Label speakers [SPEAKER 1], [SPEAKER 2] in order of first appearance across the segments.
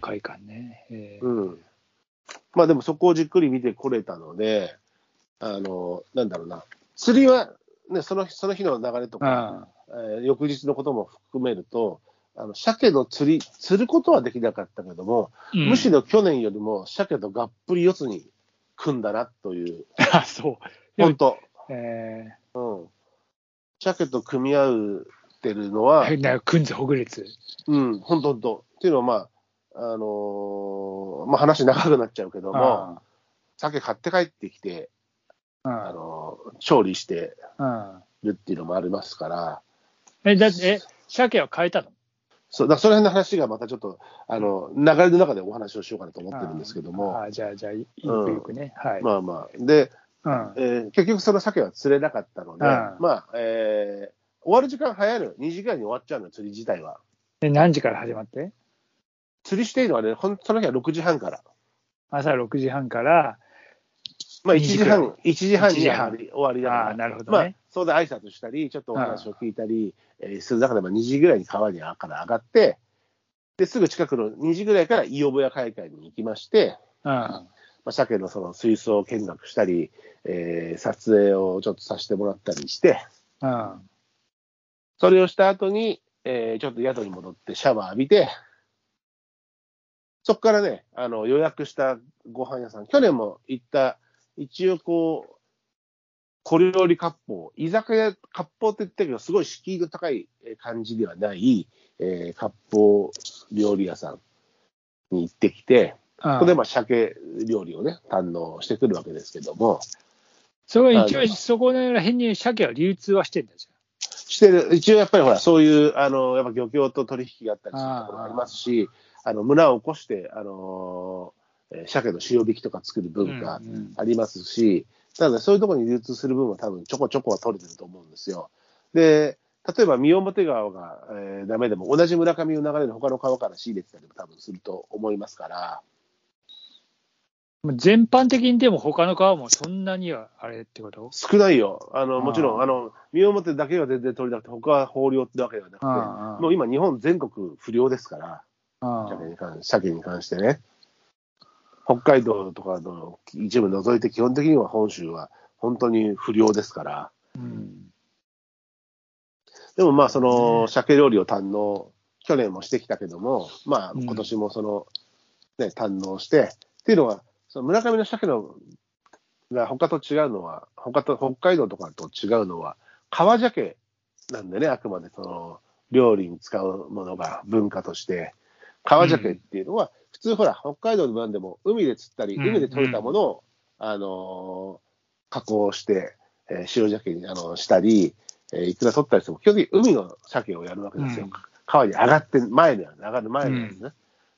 [SPEAKER 1] 会館ね。えー
[SPEAKER 2] うん。まあでもそこをじっくり見てこれたので、あの、なんだろうな、釣りは、ね、そのその日の流れとか、
[SPEAKER 1] あ
[SPEAKER 2] えー翌日のことも含めると、あの鮭の釣り、釣ることはできなかったけども、
[SPEAKER 1] ー
[SPEAKER 2] むしろ去年よりも鮭とがっぷり四つに組んだなという、
[SPEAKER 1] あ、そう。
[SPEAKER 2] 本当、
[SPEAKER 1] え
[SPEAKER 2] うん。鮭と組み合うてるのは、
[SPEAKER 1] ー、なんか、くんずほぐれつ。
[SPEAKER 2] うん、本当本当。っていうのは、まあ、あのーまあ話長くなっちゃうけども、
[SPEAKER 1] あ
[SPEAKER 2] 鮭買って帰ってきて、
[SPEAKER 1] あ
[SPEAKER 2] あのー調理して
[SPEAKER 1] あ
[SPEAKER 2] るっていうのもありますから、
[SPEAKER 1] え、だって、え、鮭は変えたの？
[SPEAKER 2] そうだからその辺の話がまたちょっと、あの、流れの中でお話をしようかなと思ってるんですけども、
[SPEAKER 1] ああじゃあ、じゃあ、ゆくゆくね。はい。
[SPEAKER 2] まあまあ、で、
[SPEAKER 1] うん。
[SPEAKER 2] えー結局その鮭は釣れなかったので、
[SPEAKER 1] うん。
[SPEAKER 2] まあ、えー終わる時間早いの、2時間に終わっちゃうの、釣り自体は。
[SPEAKER 1] で、何時から始まって？
[SPEAKER 2] 釣りしていいのはね、ほんその日は6時半から。
[SPEAKER 1] 朝6時半から、
[SPEAKER 2] まあ、1
[SPEAKER 1] 2時
[SPEAKER 2] 時半、1時半に
[SPEAKER 1] 1時半
[SPEAKER 2] 終わりだから。
[SPEAKER 1] ああ、なるほど
[SPEAKER 2] まあ
[SPEAKER 1] ね。、
[SPEAKER 2] そうで挨拶したり、ちょっとお話を聞いたり、えーする中で、まあ、2時ぐらいに川にから上がって、で、すぐ近くの2時ぐらいから伊予部屋会館に行きまして、
[SPEAKER 1] うん。
[SPEAKER 2] まあ、鮭のその水槽を見学したり、えー撮影をちょっとさせてもらったりして、
[SPEAKER 1] うん。
[SPEAKER 2] それをした後に、えーちょっと宿に戻ってシャワー浴びて、そこからね、あの予約したご飯屋さん、去年も行った、一応こう、小料理割烹、居酒屋割烹って言ったけど、すごい敷居の高いえー感じではない、えー割烹料理屋さんに行ってきて、
[SPEAKER 1] うん
[SPEAKER 2] ここでまあ鮭料理をね、堪能してくるわけですけども、
[SPEAKER 1] そこ一応、そこら辺に鮭は流通はしてんだじ
[SPEAKER 2] してる、一応やっぱりほら、そういう、あの、やっぱ漁協と取引があったりするところもありますし、あの、村を起こして、あのー、えー鮭の塩引きとか作る。文化
[SPEAKER 1] うんうん
[SPEAKER 2] ありますし、ただそういうところに流通する分は多分ちょこちょこは取れてると思うんですよ。で、例えば三表川が、えーダメでも、同じ村上を流れる他の川から仕入れてたりも多分すると思いますから、
[SPEAKER 1] 全般的にでも他の川もそんなにはあれってこと？
[SPEAKER 2] 少ないよ。あの、もちろん、
[SPEAKER 1] あ
[SPEAKER 2] の、三表だけが全然取れなくて、他は豊漁ってわけではなくて、
[SPEAKER 1] ああ
[SPEAKER 2] もう今日本全国不良ですから、
[SPEAKER 1] あ
[SPEAKER 2] 鮭に関鮭に関してね、北海道とかの一部除いて、基本的には本州は本当に不良ですから、
[SPEAKER 1] うん。
[SPEAKER 2] でもまあ、その
[SPEAKER 1] ね。
[SPEAKER 2] 鮭料理を堪能、去年もしてきたけども、まあ、
[SPEAKER 1] うん。
[SPEAKER 2] 今年もその、ね、堪能して、っていうのは、その村上の鮭のが他と違うのは、他と北海道とかと違うのは、川鮭なんでね、あくまでその料理に使うものが文化として、川鮭っていうのは、普通ほら、北海道の番でも海で釣ったり、
[SPEAKER 1] うん
[SPEAKER 2] 海で取れたものを、あのー加工して、えー塩鮭にあのしたり、えーいくら取ったりしても、基本的に海の鮭をやるわけですよ。
[SPEAKER 1] うん
[SPEAKER 2] 川に上がって、前では上がる前なんですね。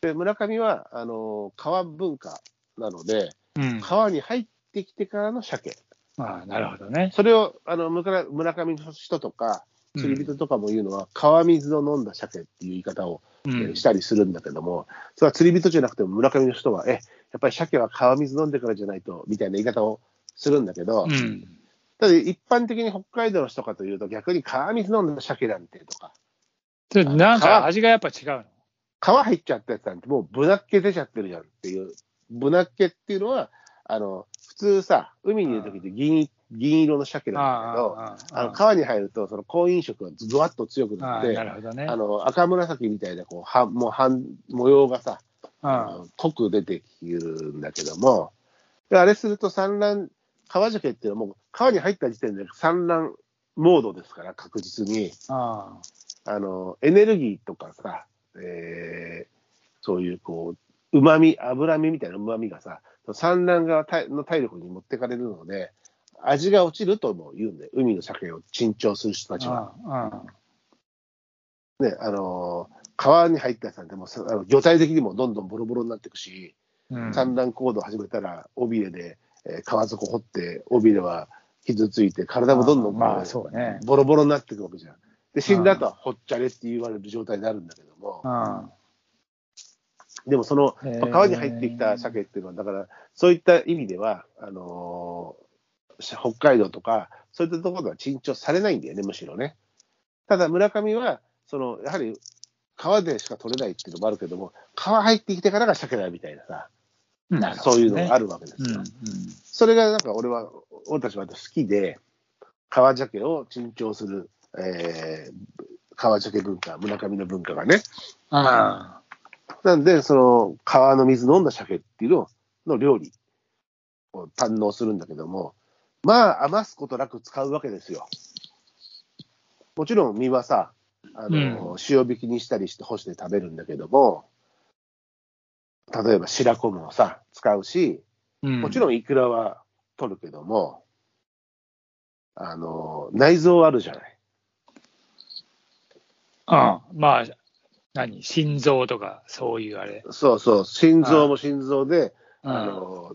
[SPEAKER 2] で、村上は、あのー川文化なので、
[SPEAKER 1] うん。
[SPEAKER 2] 川に入ってきてからの鮭。
[SPEAKER 1] ああ、なるほどね。
[SPEAKER 2] それを、あの、村村上の人とか、釣り人とかも言うのは、川水を飲んだ鮭っていう言い方を、
[SPEAKER 1] う
[SPEAKER 2] えー
[SPEAKER 1] ん
[SPEAKER 2] したりするんだけども、それは釣り人じゃなくても村上の人は、え、やっぱり鮭は川水飲んでからじゃないと、みたいな言い方をするんだけど、
[SPEAKER 1] うん。
[SPEAKER 2] ただ一般的に北海道の人かというと、逆に川水飲んだ鮭なんてとか、
[SPEAKER 1] なんか味がやっぱ違うの？
[SPEAKER 2] 川入っちゃったやつなんてもうぶなっけ出ちゃってるじゃんっていう。ぶなっけっていうのは、あの、普通さ、海にいる時って銀銀色の鮭なんだけど、
[SPEAKER 1] あ
[SPEAKER 2] あの川に入ると、その婚姻色がずわっと強くな
[SPEAKER 1] ああ
[SPEAKER 2] って、
[SPEAKER 1] なるほどね。
[SPEAKER 2] あの赤紫みたいなこうはもう半模様がさ、濃く出てくるんだけども、であれすると産卵、川鮭っていうのはもう川に入った時点で産卵モードですから、確実に。
[SPEAKER 1] あ
[SPEAKER 2] あの、エネルギーとかさ、えーそういうこう、旨味、脂身みたいな旨味がさ、産卵が体の体力に持ってかれるので、味が落ちるとも言うんで、海の鮭を珍重する人たちは。
[SPEAKER 1] ああ
[SPEAKER 2] ね、あのー川に入ったやつなんてもあの魚体的にもどんどんボロボロになっていくし、
[SPEAKER 1] うん
[SPEAKER 2] 産卵行動を始めたら、尾びれで、えー川底掘って、尾びれは傷ついて、体もどんどん
[SPEAKER 1] まあそうね。
[SPEAKER 2] ボロボロになっていくわけじゃん。で、死んだ後はほっちゃれって言われる状態になるんだけども、
[SPEAKER 1] あ
[SPEAKER 2] でもその、まあ川に入ってきた鮭っていうのは、だから、そういった意味では、あのー北海道とか、そういったところでは珍重されないんだよね、むしろね。ただ、村上は、その、やはり、川でしか取れないっていうのもあるけども、川入ってきてからが鮭だみたいなさ、
[SPEAKER 1] なるほど
[SPEAKER 2] そういうの
[SPEAKER 1] ね
[SPEAKER 2] があるわけですよ。
[SPEAKER 1] うんうん。
[SPEAKER 2] それがなんか俺は、俺たちは好きで、川鮭を珍重する、えー、川鮭文化、村上の文化がね。
[SPEAKER 1] あ
[SPEAKER 2] なんで、その、川の水飲んだ鮭っていうのの料理を堪能するんだけども、まあ、余すことなく使うわけですよ。もちろん身はさ、あの、塩引きにしたりして干して食べるんだけども、例えば白子もさ、使うし、
[SPEAKER 1] あ。も
[SPEAKER 2] もちろんイクラは取るけども、あの、内臓あるじゃない。
[SPEAKER 1] あまあ、何？心臓とか、そういうあれ。
[SPEAKER 2] そうそう、心臓も心臓で、
[SPEAKER 1] うん。
[SPEAKER 2] あの、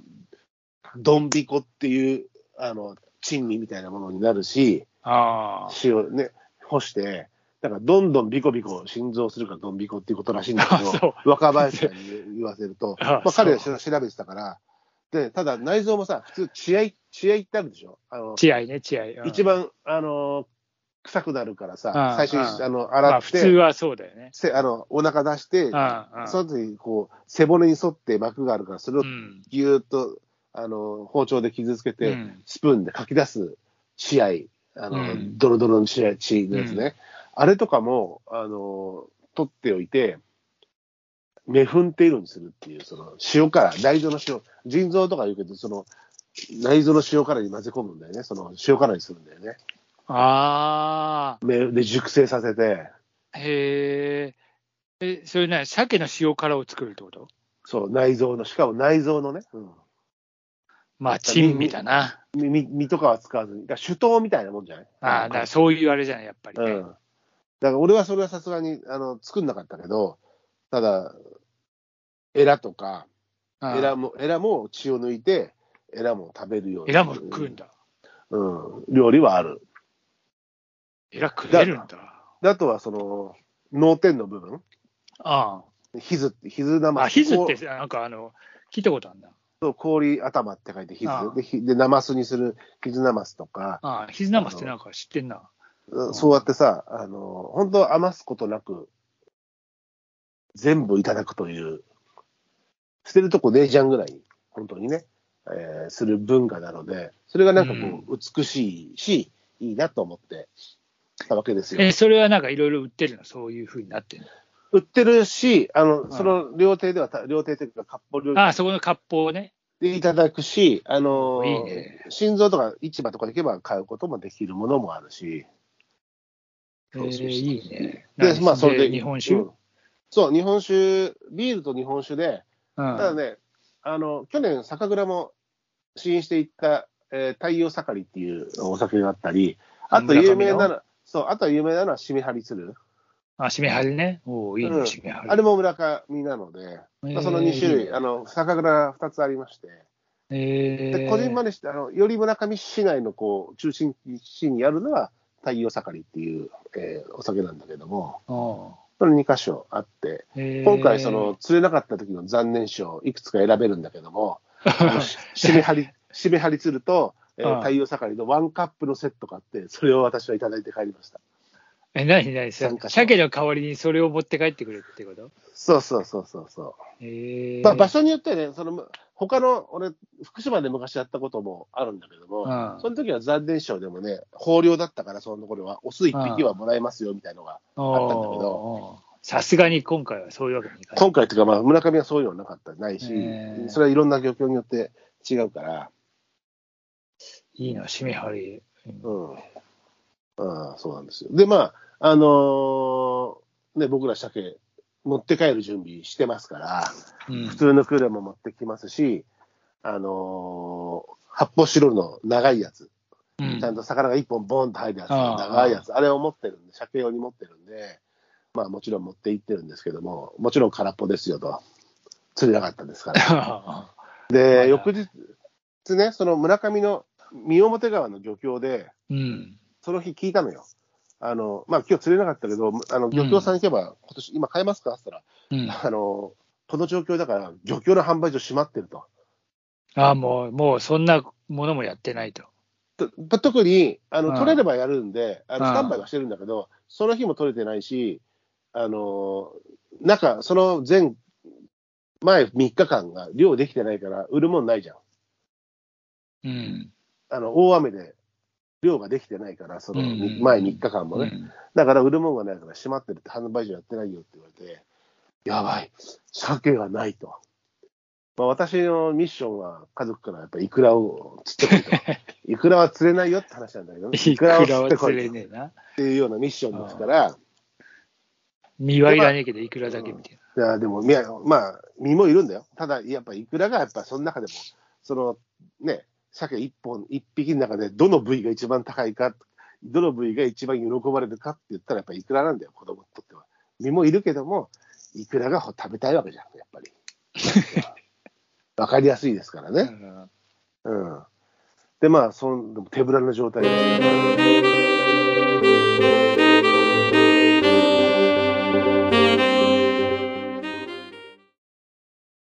[SPEAKER 2] ドンビコっていう、あの、珍味みたいなものになるし、
[SPEAKER 1] ああ。
[SPEAKER 2] 塩ね、干して、だからどんどんビコビコ心臓するからドンビコっていうことらしいんだけど、若林さんに言わせると、
[SPEAKER 1] あ
[SPEAKER 2] まあ彼は調べてたから、で、ただ内臓もさ、普通血合い、血合いってあるでしょ？あの、
[SPEAKER 1] 血合いね、血合い。うん。
[SPEAKER 2] 一番、あの、臭くなるからさ
[SPEAKER 1] あ、
[SPEAKER 2] 最初に、
[SPEAKER 1] あ
[SPEAKER 2] あの、
[SPEAKER 1] まあ、
[SPEAKER 2] 洗って、
[SPEAKER 1] 普通はそうだよね。
[SPEAKER 2] せあの、お腹出して、
[SPEAKER 1] ああ
[SPEAKER 2] その時にこう、背骨に沿って膜があるから、それを
[SPEAKER 1] うん。
[SPEAKER 2] ぎゅーっと、あの、包丁で傷つけて、
[SPEAKER 1] うん
[SPEAKER 2] スプーンでかき出す血合い、あの、
[SPEAKER 1] うん
[SPEAKER 2] ドロドロの血合い血のやつね。あれとかも、あの、取っておいて、目粉って色にするっていう、その、塩辛、内臓の塩、腎臓とか言うけど、その、内臓の塩辛に混ぜ込むんだよね。その、塩辛にするんだよね。
[SPEAKER 1] ああ。
[SPEAKER 2] 目で熟成させて、
[SPEAKER 1] へえ。え、それね、鮭の塩辛を作るってこと？
[SPEAKER 2] そう、内臓の、しかも内臓のね、うん。
[SPEAKER 1] まあ、珍味だな。
[SPEAKER 2] 身身身とかは使わずに、だ酒盗みたいなもんじゃない？
[SPEAKER 1] ああ、だそういうあれじゃない、やっぱりね。
[SPEAKER 2] うん。だから俺はそれはさすがにあの作んなかったけど、ただ、エラとか、
[SPEAKER 1] うん
[SPEAKER 2] エラも、エラも血を抜いて、エラも食べるように。
[SPEAKER 1] エラも食うんだ。
[SPEAKER 2] うん。料理はある。
[SPEAKER 1] エラ食えるんだ。
[SPEAKER 2] とはその、脳天の部分、
[SPEAKER 1] あ
[SPEAKER 2] ヒズって、ヒズナ
[SPEAKER 1] あ。
[SPEAKER 2] マス。
[SPEAKER 1] あ、ヒズっ
[SPEAKER 2] こ
[SPEAKER 1] て、なんかあの、聞いたことあるんだ。
[SPEAKER 2] う氷頭って書いてヒズ
[SPEAKER 1] ああ。
[SPEAKER 2] で、ひでナマスにするヒズナマスとか、
[SPEAKER 1] ああ、ヒズナマスってなんか知ってんな。
[SPEAKER 2] うんそうやってさ、あの、本当余すことなく、全部いただくという、捨てるとこねえじゃんぐらい、本当にね、えーする文化なので、それがなんかこう、美しいし、いいなと思ってたわけですよ。
[SPEAKER 1] え、それはなんかいろいろ売ってるの？そういうふうになってる
[SPEAKER 2] 売ってるし、あの、
[SPEAKER 1] ん。
[SPEAKER 2] その料亭ではた、料亭というか、割烹料
[SPEAKER 1] のああ、そこの割烹ね。
[SPEAKER 2] でいただくし、あの、
[SPEAKER 1] いいね。
[SPEAKER 2] 心臓とか市場とかで行けば買うこともできるものもあるし、
[SPEAKER 1] えーいいね。
[SPEAKER 2] で、まあ、それで。
[SPEAKER 1] 日本酒、
[SPEAKER 2] うん。そう、日本酒、ビールと日本酒で、
[SPEAKER 1] うん。
[SPEAKER 2] ただね、あの、去年酒蔵も試飲していった、えー太陽盛りっていうお酒があったり、あと有名なの、そう、あとは有名なのは締め張り鶴。
[SPEAKER 1] あ、締め張りね。おおいいね、
[SPEAKER 2] うん。
[SPEAKER 1] 締め張り。
[SPEAKER 2] あれも村上なので、まあその2種類、
[SPEAKER 1] えー
[SPEAKER 2] あの、酒蔵2つありまして、
[SPEAKER 1] え
[SPEAKER 2] で、こじんまりして、あの、より村上市内のこう、中心地にあるのは太陽盛りっていう、えーお酒なんだけども、
[SPEAKER 1] お
[SPEAKER 2] その2箇所あって、
[SPEAKER 1] えー。
[SPEAKER 2] 今回、その、釣れなかった時の残念賞、いくつか選べるんだけども、締め張り、締め張り釣ると、えー
[SPEAKER 1] うん
[SPEAKER 2] 太陽盛りのワンカップのセットがあって、それを私はいただいて帰りました。
[SPEAKER 1] え、なになに鮭の代わりにそれを持って帰ってくれってこと？
[SPEAKER 2] そうそうそうそうそ
[SPEAKER 1] え
[SPEAKER 2] う。まあ、場所によってはね、その、他の、俺、福島で昔やったこともあるんだけども、
[SPEAKER 1] うん
[SPEAKER 2] その時は残念賞でもね、豊漁だったから、その頃は、オス1匹はもらえますよ、みたいのが。
[SPEAKER 1] あ
[SPEAKER 2] ったんだけど。
[SPEAKER 1] さすがに今回はそういうわけにいかない。
[SPEAKER 2] 今回っていうか、まあ、村上はそういうのなかった、ないし、
[SPEAKER 1] へー
[SPEAKER 2] それはいろんな漁協によって違うから、
[SPEAKER 1] いいな、締め張り。うん
[SPEAKER 2] うん。ああ、そうなんですよ。で、まあ、あのーね、僕ら鮭、持って帰る準備してますから、
[SPEAKER 1] うん
[SPEAKER 2] 普通のクーラーも持ってきますし、あのー発泡スチロールの長いやつ、
[SPEAKER 1] うん
[SPEAKER 2] ちゃんと魚が一本ボンと入るやつ、長いやつ、あれを持ってるんで、鮭用に持ってるんで、まあもちろん持って行ってるんですけども、もちろん空っぽですよと。釣れなかったですから。
[SPEAKER 1] ま
[SPEAKER 2] で、
[SPEAKER 1] だ
[SPEAKER 2] 翌日ね、その村上の三表川の漁協で、
[SPEAKER 1] うん。
[SPEAKER 2] その日聞いたのよ。あの、まあ、今日釣れなかったけど、あの、漁協さんに行けば、今年、今買えますか？って言っ
[SPEAKER 1] うん。
[SPEAKER 2] たら、あの、この状況だから、漁協の販売所閉まってると。
[SPEAKER 1] あもう、もうそんなものもやってないと。
[SPEAKER 2] と特に、あの、
[SPEAKER 1] うん
[SPEAKER 2] 取れればやるんで、あの、
[SPEAKER 1] うん
[SPEAKER 2] スタンバイはしてるんだけど、その日も取れてないし、あの、中、その前、前3日間が漁できてないから、売るもんないじゃん。
[SPEAKER 1] うん。
[SPEAKER 2] あの、大雨で漁ができてないから、その
[SPEAKER 1] うん
[SPEAKER 2] 前3日間もね。
[SPEAKER 1] うん
[SPEAKER 2] だから売るもんがないから閉まってるって販売所やってないよって言われて、やばい、鮭がないと。まあ、私のミッションは家族からやっぱりイクラを釣ってこいと。イクラは釣れないよって話なんだけどね。
[SPEAKER 1] いくらは
[SPEAKER 2] を釣ってこ
[SPEAKER 1] 釣
[SPEAKER 2] い。っていうようなミッションですから、
[SPEAKER 1] 身はいらねえけど、いくらだけみたい
[SPEAKER 2] いやでも、まあ、身もいるんだよ。ただ、やっぱイクラがやっぱその中でも、そのね、鮭一本、一匹の中でどの部位が一番高いか、どの部位が一番喜ばれるかって言ったらやっぱイクラなんだよ、子供にとっては。身もいるけども、イクラが食べたいわけじゃん、やっぱり。わかりやすいですから
[SPEAKER 1] な。
[SPEAKER 2] ね。うん。で、まあ、その手ぶらの状態です